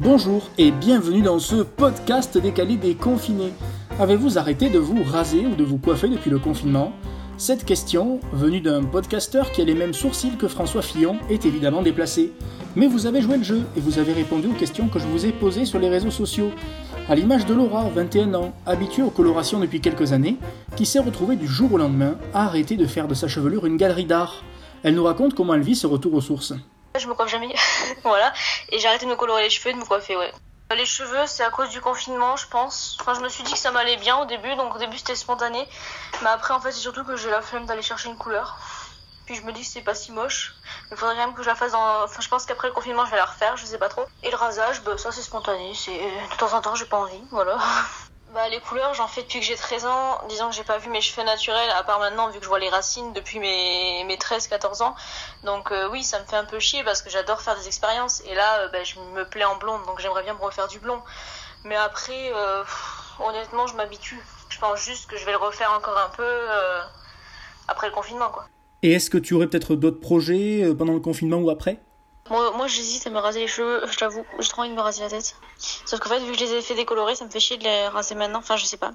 Bonjour et bienvenue dans ce podcast décalé des confinés. Avez-vous arrêté de vous raser ou de vous coiffer depuis le confinement? Cette question, venue d'un podcasteur qui a les mêmes sourcils que François Fillon, est évidemment déplacée. Mais vous avez joué le jeu et vous avez répondu aux questions que je vous ai posées sur les réseaux sociaux. À l'image de Laura, 21 ans, habituée aux colorations depuis quelques années, qui s'est retrouvée du jour au lendemain à arrêter de faire de sa chevelure une galerie d'art. Elle nous raconte comment elle vit ce retour aux sources. Je me coiffe jamais, voilà. Et j'ai arrêté de me colorer les cheveux et de me coiffer, ouais. Les cheveux, c'est à cause du confinement, je pense. Enfin, je me suis dit que ça m'allait bien au début, donc au début c'était spontané. Mais après, en fait, c'est surtout que j'ai la flemme d'aller chercher une couleur. Puis je me dis que c'est pas si moche. Il faudrait quand même que je la fasse dans. Enfin, je pense qu'après le confinement, je vais la refaire, je sais pas trop. Et le rasage, bah, ça c'est spontané. C'est de temps en temps, j'ai pas envie, voilà. Bah, les couleurs, j'en fais depuis que j'ai 13 ans. Disons que j'ai pas vu mes cheveux naturels, à part maintenant, vu que je vois les racines depuis mes, mes 13-14 ans. Donc, euh, oui, ça me fait un peu chier parce que j'adore faire des expériences. Et là, euh, bah, je me plais en blonde, donc j'aimerais bien me refaire du blond. Mais après, euh, honnêtement, je m'habitue. Je pense juste que je vais le refaire encore un peu après le confinement, quoi. Et est-ce que tu aurais peut-être d'autres projets pendant le confinement ou après? Moi, moi j'hésite à me raser les cheveux, je t'avoue. J'ai trop envie de me raser la tête. Sauf qu'en fait, vu que je les ai fait décolorer, ça me fait chier de les raser maintenant. Enfin, je sais pas.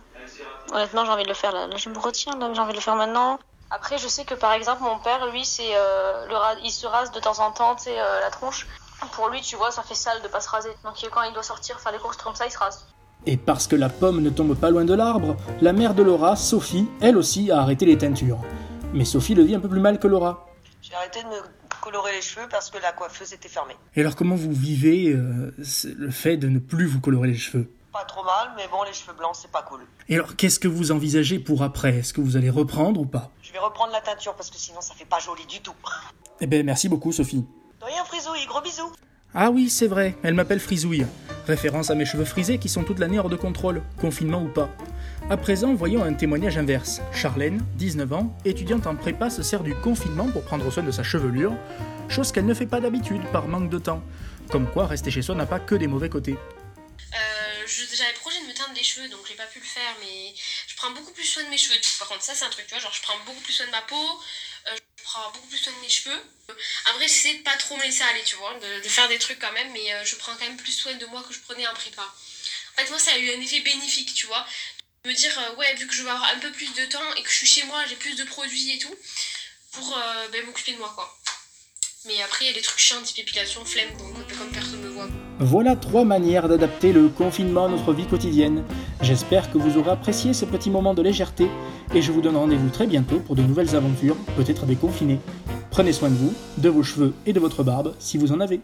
Honnêtement, j'ai envie de le faire là. Là, je me retiens, là, j'ai envie de le faire maintenant. Après, je sais que par exemple, mon père, lui, c'est euh, le il se rase de temps en temps, tu sais, euh, la tronche. Pour lui, tu vois, ça fait sale de pas se raser. Donc quand il doit sortir faire les courses comme ça, il se rase. Et parce que la pomme ne tombe pas loin de l'arbre, la mère de Laura, Sophie, elle aussi a arrêté les teintures. Mais Sophie le vit un peu plus mal que Laura. J'ai arrêté de me colorer les cheveux parce que la coiffeuse était fermée. Et alors comment vous vivez euh, le fait de ne plus vous colorer les cheveux? Pas trop mal, mais bon, les cheveux blancs, c'est pas cool. Et alors qu'est-ce que vous envisagez pour après? Est-ce que vous allez reprendre ou pas? Je vais reprendre la teinture parce que sinon ça fait pas joli du tout. Eh ben merci beaucoup Sophie. De rien, Frisouille, gros bisous. Ah oui, c'est vrai, elle m'appelle Frisouille. Référence à mes cheveux frisés qui sont toute l'année hors de contrôle, confinement ou pas? À présent, voyons un témoignage inverse. Charlène, 19 ans, étudiante en prépa, se sert du confinement pour prendre soin de sa chevelure, chose qu'elle ne fait pas d'habitude par manque de temps. Comme quoi, rester chez soi n'a pas que des mauvais côtés. Euh, J'avais projet de me teindre les cheveux, donc j'ai pas pu le faire, mais je prends beaucoup plus soin de mes cheveux. Par contre, ça c'est un truc, tu vois, genre je prends beaucoup plus soin de ma peau, euh, je prends beaucoup plus soin de mes cheveux. En vrai, j'essaie de pas trop me laisser aller, tu vois, de, faire des trucs quand même, mais euh, je prends quand même plus soin de moi que je prenais en prépa. En fait, moi, ça a eu un effet bénéfique, tu vois. Me dire, euh, ouais, vu que je vais avoir un peu plus de temps et que je suis chez moi, j'ai plus de produits et tout, pour euh, ben, m'occuper de moi, quoi. Mais après, il y a des trucs chiants, type épilation, flemme, donc comme personne me voit. Voilà trois manières d'adapter le confinement à notre vie quotidienne. J'espère que vous aurez apprécié ce petit moment de légèreté et je vous donne rendez-vous très bientôt pour de nouvelles aventures, peut-être déconfinées. Prenez soin de vous, de vos cheveux et de votre barbe si vous en avez.